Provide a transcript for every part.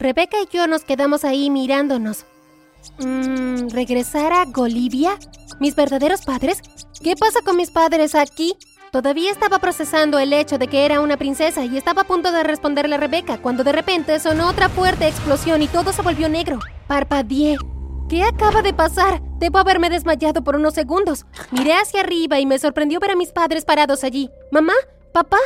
Rebeca y yo nos quedamos ahí mirándonos. Mmm, ¿regresar a Bolivia? ¿Mis verdaderos padres? ¿Qué pasa con mis padres aquí? Todavía estaba procesando el hecho de que era una princesa y estaba a punto de responderle a Rebeca cuando de repente sonó otra fuerte explosión y todo se volvió negro. Parpadeé. ¿Qué acaba de pasar? Debo haberme desmayado por unos segundos. Miré hacia arriba y me sorprendió ver a mis padres parados allí. ¿Mamá? ¿Papá?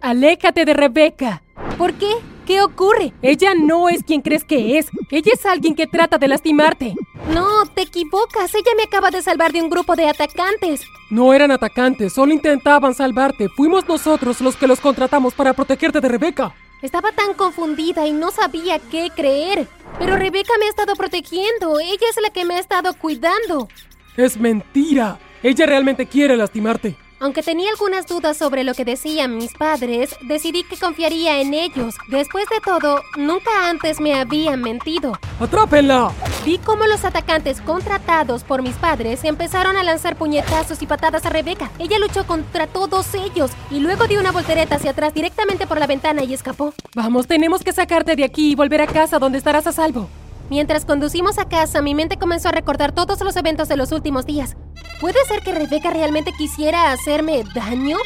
Aléjate de Rebeca. ¿Por qué? ¿Qué ocurre? Ella no es quien crees que es. Ella es alguien que trata de lastimarte. No, te equivocas. Ella me acaba de salvar de un grupo de atacantes. No eran atacantes, solo intentaban salvarte. Fuimos nosotros los que los contratamos para protegerte de Rebeca. Estaba tan confundida y no sabía qué creer. Pero Rebeca me ha estado protegiendo. Ella es la que me ha estado cuidando. Es mentira. Ella realmente quiere lastimarte. Aunque tenía algunas dudas sobre lo que decían mis padres, decidí que confiaría en ellos. Después de todo, nunca antes me habían mentido. ¡Atrápenla! Vi cómo los atacantes contratados por mis padres empezaron a lanzar puñetazos y patadas a Rebeca. Ella luchó contra todos ellos y luego dio una voltereta hacia atrás directamente por la ventana y escapó. Vamos, tenemos que sacarte de aquí y volver a casa donde estarás a salvo. Mientras conducimos a casa, mi mente comenzó a recordar todos los eventos de los últimos días. ¿Puede ser que Rebeca realmente quisiera hacerme daño?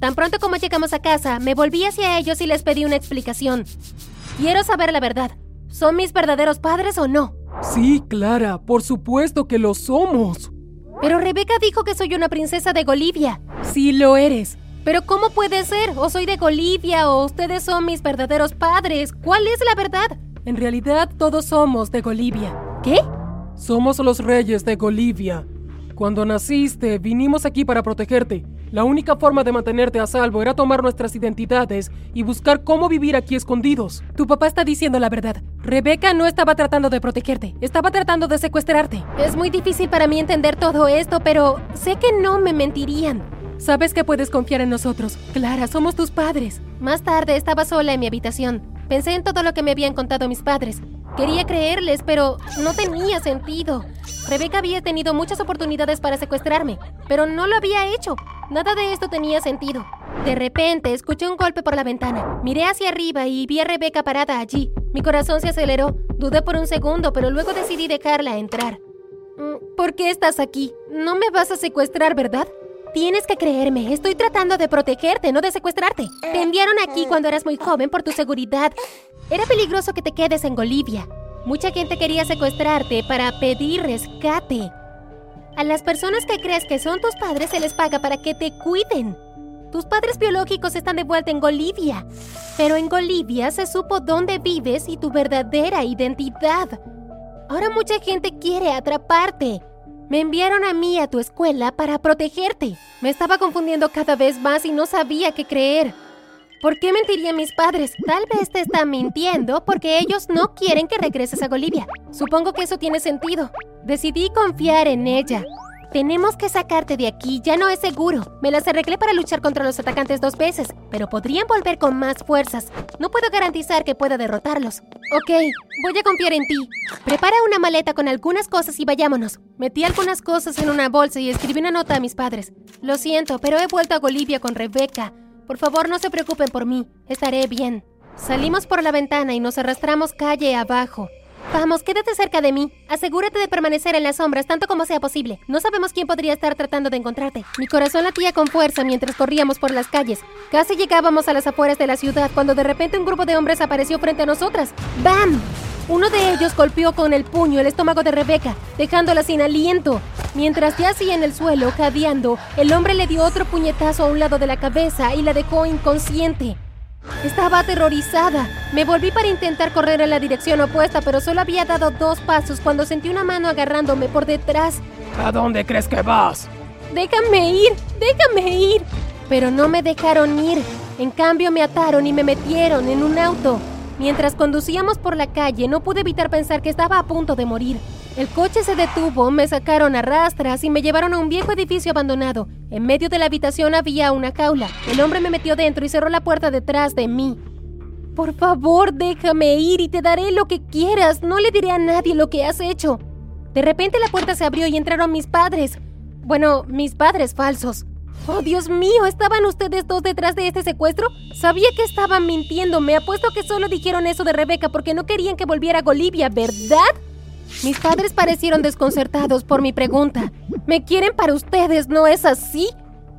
Tan pronto como llegamos a casa, me volví hacia ellos y les pedí una explicación. Quiero saber la verdad. ¿Son mis verdaderos padres o no? Sí, Clara, por supuesto que lo somos. Pero Rebeca dijo que soy una princesa de Bolivia. Sí lo eres. Pero ¿cómo puede ser? O soy de Bolivia o ustedes son mis verdaderos padres. ¿Cuál es la verdad? En realidad todos somos de Bolivia. ¿Qué? Somos los reyes de Bolivia. Cuando naciste, vinimos aquí para protegerte. La única forma de mantenerte a salvo era tomar nuestras identidades y buscar cómo vivir aquí escondidos. Tu papá está diciendo la verdad. Rebeca no estaba tratando de protegerte, estaba tratando de secuestrarte. Es muy difícil para mí entender todo esto, pero sé que no me mentirían. Sabes que puedes confiar en nosotros. Clara, somos tus padres. Más tarde estaba sola en mi habitación. Pensé en todo lo que me habían contado mis padres. Quería creerles, pero no tenía sentido. Rebeca había tenido muchas oportunidades para secuestrarme, pero no lo había hecho. Nada de esto tenía sentido. De repente escuché un golpe por la ventana. Miré hacia arriba y vi a Rebeca parada allí. Mi corazón se aceleró. Dudé por un segundo, pero luego decidí dejarla entrar. Mm, ¿Por qué estás aquí? No me vas a secuestrar, ¿verdad? Tienes que creerme, estoy tratando de protegerte, no de secuestrarte. Te enviaron aquí cuando eras muy joven por tu seguridad. Era peligroso que te quedes en Bolivia. Mucha gente quería secuestrarte para pedir rescate. A las personas que crees que son tus padres se les paga para que te cuiden. Tus padres biológicos están de vuelta en Bolivia. Pero en Bolivia se supo dónde vives y tu verdadera identidad. Ahora mucha gente quiere atraparte. Me enviaron a mí a tu escuela para protegerte. Me estaba confundiendo cada vez más y no sabía qué creer. ¿Por qué mentirían mis padres? Tal vez te están mintiendo porque ellos no quieren que regreses a Bolivia. Supongo que eso tiene sentido. Decidí confiar en ella. Tenemos que sacarte de aquí, ya no es seguro. Me las arreglé para luchar contra los atacantes dos veces, pero podrían volver con más fuerzas. No puedo garantizar que pueda derrotarlos. Ok, voy a confiar en ti. Prepara una maleta con algunas cosas y vayámonos. Metí algunas cosas en una bolsa y escribí una nota a mis padres. Lo siento, pero he vuelto a Bolivia con Rebeca. Por favor, no se preocupen por mí. Estaré bien. Salimos por la ventana y nos arrastramos calle abajo. Vamos, quédate cerca de mí. Asegúrate de permanecer en las sombras tanto como sea posible. No sabemos quién podría estar tratando de encontrarte. Mi corazón latía con fuerza mientras corríamos por las calles. Casi llegábamos a las afueras de la ciudad cuando de repente un grupo de hombres apareció frente a nosotras. ¡Bam! Uno de ellos golpeó con el puño el estómago de Rebeca, dejándola sin aliento. Mientras yacía en el suelo, jadeando, el hombre le dio otro puñetazo a un lado de la cabeza y la dejó inconsciente. Estaba aterrorizada. Me volví para intentar correr en la dirección opuesta, pero solo había dado dos pasos cuando sentí una mano agarrándome por detrás. ¿A dónde crees que vas? Déjame ir, déjame ir. Pero no me dejaron ir. En cambio me ataron y me metieron en un auto. Mientras conducíamos por la calle no pude evitar pensar que estaba a punto de morir. El coche se detuvo, me sacaron a rastras y me llevaron a un viejo edificio abandonado. En medio de la habitación había una jaula. El hombre me metió dentro y cerró la puerta detrás de mí. Por favor, déjame ir y te daré lo que quieras. No le diré a nadie lo que has hecho. De repente la puerta se abrió y entraron mis padres. Bueno, mis padres falsos. Oh, Dios mío, ¿estaban ustedes dos detrás de este secuestro? Sabía que estaban mintiendo. Me apuesto que solo dijeron eso de Rebeca porque no querían que volviera a Bolivia, ¿verdad? Mis padres parecieron desconcertados por mi pregunta. Me quieren para ustedes, ¿no es así?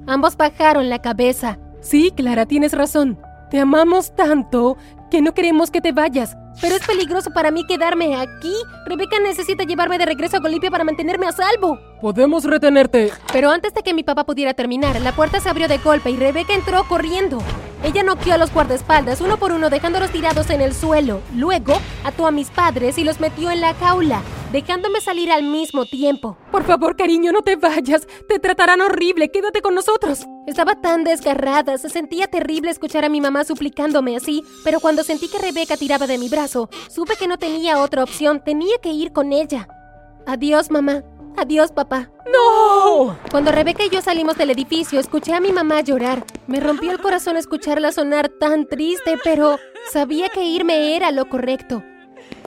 Ambos bajaron la cabeza. Sí, Clara, tienes razón. Te amamos tanto que no queremos que te vayas. Pero es peligroso para mí quedarme aquí. Rebeca necesita llevarme de regreso a Golipia para mantenerme a salvo. Podemos retenerte. Pero antes de que mi papá pudiera terminar, la puerta se abrió de golpe y Rebeca entró corriendo. Ella noqueó a los guardaespaldas uno por uno dejándolos tirados en el suelo. Luego ató a mis padres y los metió en la jaula, dejándome salir al mismo tiempo. Por favor, cariño, no te vayas. Te tratarán horrible. Quédate con nosotros. Estaba tan desgarrada, se sentía terrible escuchar a mi mamá suplicándome así, pero cuando sentí que Rebeca tiraba de mi brazo, supe que no tenía otra opción, tenía que ir con ella. Adiós, mamá. Adiós, papá. Cuando Rebeca y yo salimos del edificio, escuché a mi mamá llorar. Me rompió el corazón escucharla sonar tan triste, pero sabía que irme era lo correcto.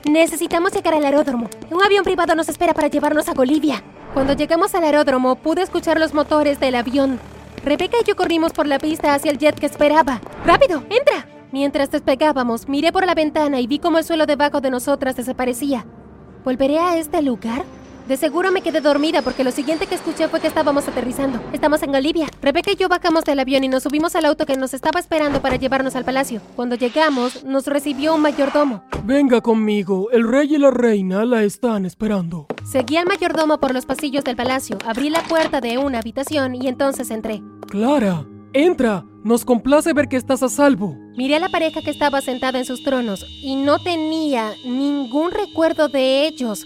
Necesitamos llegar al aeródromo. Un avión privado nos espera para llevarnos a Bolivia. Cuando llegamos al aeródromo, pude escuchar los motores del avión. Rebeca y yo corrimos por la pista hacia el jet que esperaba. ¡Rápido! ¡Entra! Mientras despegábamos, miré por la ventana y vi cómo el suelo debajo de nosotras desaparecía. ¿Volveré a este lugar? De seguro me quedé dormida porque lo siguiente que escuché fue que estábamos aterrizando. Estamos en Bolivia. Rebeca y yo bajamos del avión y nos subimos al auto que nos estaba esperando para llevarnos al palacio. Cuando llegamos, nos recibió un mayordomo. Venga conmigo, el rey y la reina la están esperando. Seguí al mayordomo por los pasillos del palacio, abrí la puerta de una habitación y entonces entré. Clara, entra. Nos complace ver que estás a salvo. Miré a la pareja que estaba sentada en sus tronos y no tenía ningún recuerdo de ellos.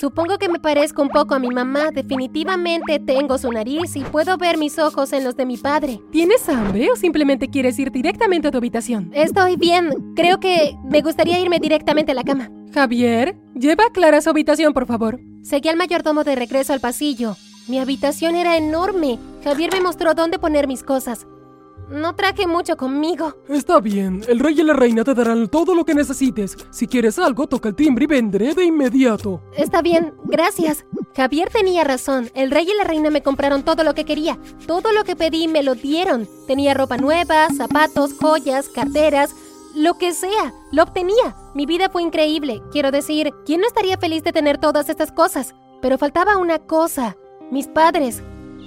Supongo que me parezco un poco a mi mamá. Definitivamente tengo su nariz y puedo ver mis ojos en los de mi padre. ¿Tienes hambre o simplemente quieres ir directamente a tu habitación? Estoy bien. Creo que me gustaría irme directamente a la cama. Javier, lleva a Clara a su habitación, por favor. Seguí al mayordomo de regreso al pasillo. Mi habitación era enorme. Javier me mostró dónde poner mis cosas. No traje mucho conmigo. Está bien, el rey y la reina te darán todo lo que necesites. Si quieres algo, toca el timbre y vendré de inmediato. Está bien, gracias. Javier tenía razón. El rey y la reina me compraron todo lo que quería. Todo lo que pedí me lo dieron. Tenía ropa nueva, zapatos, joyas, carteras, lo que sea. Lo obtenía. Mi vida fue increíble. Quiero decir, ¿quién no estaría feliz de tener todas estas cosas? Pero faltaba una cosa. Mis padres.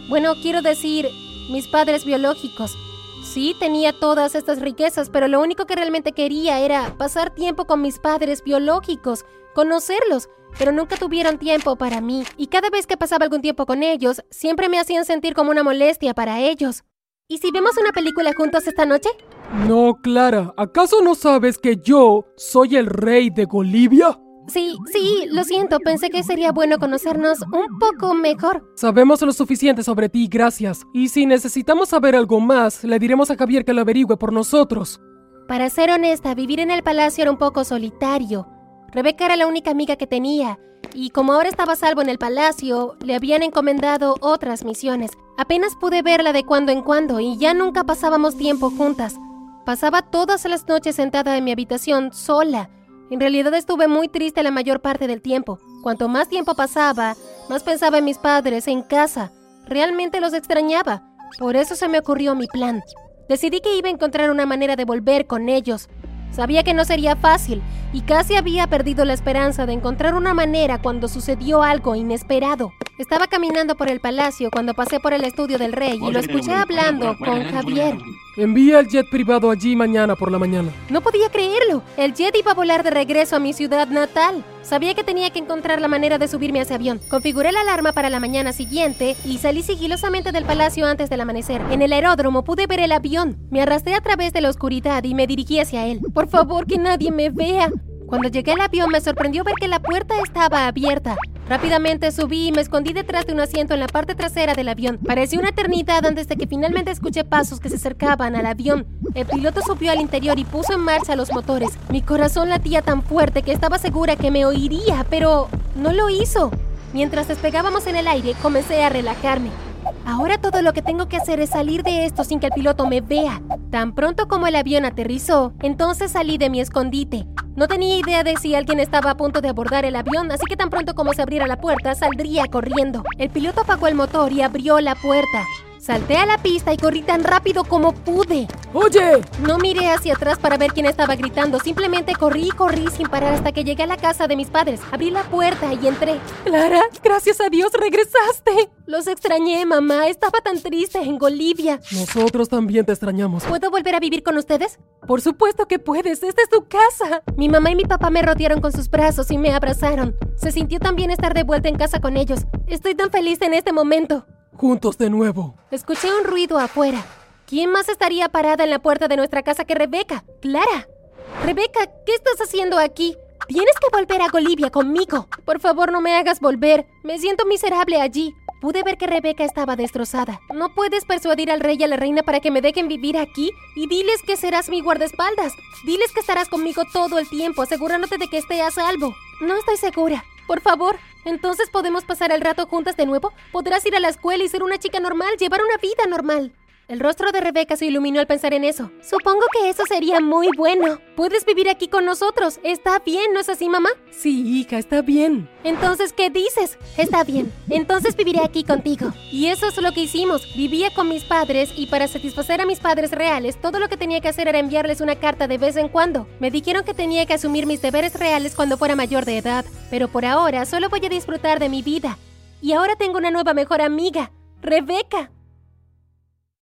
Bueno, quiero decir, mis padres biológicos. Sí, tenía todas estas riquezas, pero lo único que realmente quería era pasar tiempo con mis padres biológicos, conocerlos, pero nunca tuvieron tiempo para mí, y cada vez que pasaba algún tiempo con ellos, siempre me hacían sentir como una molestia para ellos. ¿Y si vemos una película juntos esta noche? No, Clara, ¿acaso no sabes que yo soy el rey de Bolivia? Sí, sí, lo siento, pensé que sería bueno conocernos un poco mejor. Sabemos lo suficiente sobre ti, gracias. Y si necesitamos saber algo más, le diremos a Javier que lo averigüe por nosotros. Para ser honesta, vivir en el palacio era un poco solitario. Rebeca era la única amiga que tenía, y como ahora estaba a salvo en el palacio, le habían encomendado otras misiones. Apenas pude verla de cuando en cuando y ya nunca pasábamos tiempo juntas. Pasaba todas las noches sentada en mi habitación sola, en realidad estuve muy triste la mayor parte del tiempo. Cuanto más tiempo pasaba, más pensaba en mis padres, en casa. Realmente los extrañaba. Por eso se me ocurrió mi plan. Decidí que iba a encontrar una manera de volver con ellos. Sabía que no sería fácil y casi había perdido la esperanza de encontrar una manera cuando sucedió algo inesperado. Estaba caminando por el palacio cuando pasé por el estudio del rey y lo escuché hablando con Javier. Envía el jet privado allí mañana por la mañana. No podía creerlo. El jet iba a volar de regreso a mi ciudad natal. Sabía que tenía que encontrar la manera de subirme a ese avión. Configuré la alarma para la mañana siguiente y salí sigilosamente del palacio antes del amanecer. En el aeródromo pude ver el avión. Me arrastré a través de la oscuridad y me dirigí hacia él. Por favor, que nadie me vea. Cuando llegué al avión me sorprendió ver que la puerta estaba abierta. Rápidamente subí y me escondí detrás de un asiento en la parte trasera del avión. Pareció una eternidad antes de que finalmente escuché pasos que se acercaban al avión. El piloto subió al interior y puso en marcha los motores. Mi corazón latía tan fuerte que estaba segura que me oiría, pero no lo hizo. Mientras despegábamos en el aire, comencé a relajarme. Ahora todo lo que tengo que hacer es salir de esto sin que el piloto me vea. Tan pronto como el avión aterrizó, entonces salí de mi escondite. No tenía idea de si alguien estaba a punto de abordar el avión, así que tan pronto como se abriera la puerta, saldría corriendo. El piloto apagó el motor y abrió la puerta. Salté a la pista y corrí tan rápido como pude. ¡Oye! No miré hacia atrás para ver quién estaba gritando, simplemente corrí y corrí sin parar hasta que llegué a la casa de mis padres. Abrí la puerta y entré. Clara, gracias a Dios regresaste. Los extrañé, mamá. Estaba tan triste en Bolivia. Nosotros también te extrañamos. ¿Puedo volver a vivir con ustedes? Por supuesto que puedes, esta es tu casa. Mi mamá y mi papá me rodearon con sus brazos y me abrazaron. Se sintió tan bien estar de vuelta en casa con ellos. Estoy tan feliz en este momento. Juntos de nuevo. Escuché un ruido afuera. ¿Quién más estaría parada en la puerta de nuestra casa que Rebeca? Clara. Rebeca, ¿qué estás haciendo aquí? Tienes que volver a Bolivia conmigo. Por favor, no me hagas volver. Me siento miserable allí. Pude ver que Rebeca estaba destrozada. ¿No puedes persuadir al rey y a la reina para que me dejen vivir aquí? Y diles que serás mi guardaespaldas. Diles que estarás conmigo todo el tiempo, asegurándote de que esté a salvo. No estoy segura. Por favor, entonces podemos pasar el rato juntas de nuevo. Podrás ir a la escuela y ser una chica normal, llevar una vida normal. El rostro de Rebeca se iluminó al pensar en eso. Supongo que eso sería muy bueno. Puedes vivir aquí con nosotros. Está bien, ¿no es así, mamá? Sí, hija, está bien. Entonces, ¿qué dices? Está bien. Entonces viviré aquí contigo. Y eso es lo que hicimos. Vivía con mis padres y para satisfacer a mis padres reales, todo lo que tenía que hacer era enviarles una carta de vez en cuando. Me dijeron que tenía que asumir mis deberes reales cuando fuera mayor de edad, pero por ahora solo voy a disfrutar de mi vida. Y ahora tengo una nueva mejor amiga, Rebeca.